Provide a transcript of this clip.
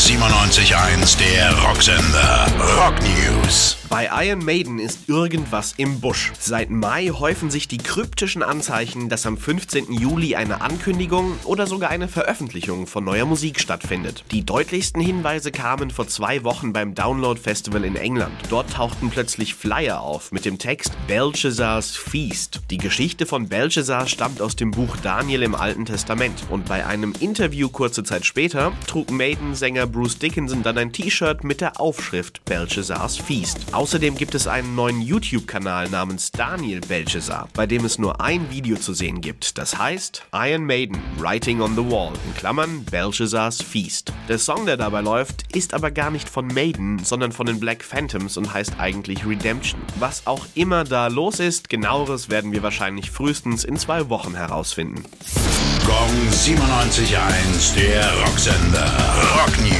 97.1, der Rocksender. Rock News. Bei Iron Maiden ist irgendwas im Busch. Seit Mai häufen sich die kryptischen Anzeichen, dass am 15. Juli eine Ankündigung oder sogar eine Veröffentlichung von neuer Musik stattfindet. Die deutlichsten Hinweise kamen vor zwei Wochen beim Download Festival in England. Dort tauchten plötzlich Flyer auf mit dem Text Belshazzars Feast. Die Geschichte von Belshazzar stammt aus dem Buch Daniel im Alten Testament und bei einem Interview kurze Zeit später trug Maiden-Sänger Bruce Dickinson dann ein T-Shirt mit der Aufschrift Belshazzars Feast. Außerdem gibt es einen neuen YouTube-Kanal namens Daniel Belshazzar, bei dem es nur ein Video zu sehen gibt. Das heißt Iron Maiden Writing on the Wall in Klammern Belshazzars Feast. Der Song, der dabei läuft, ist aber gar nicht von Maiden, sondern von den Black Phantoms und heißt eigentlich Redemption. Was auch immer da los ist, genaueres werden wir wahrscheinlich frühestens in zwei Wochen herausfinden. Gong 97.1, der Rocksender. Rock News.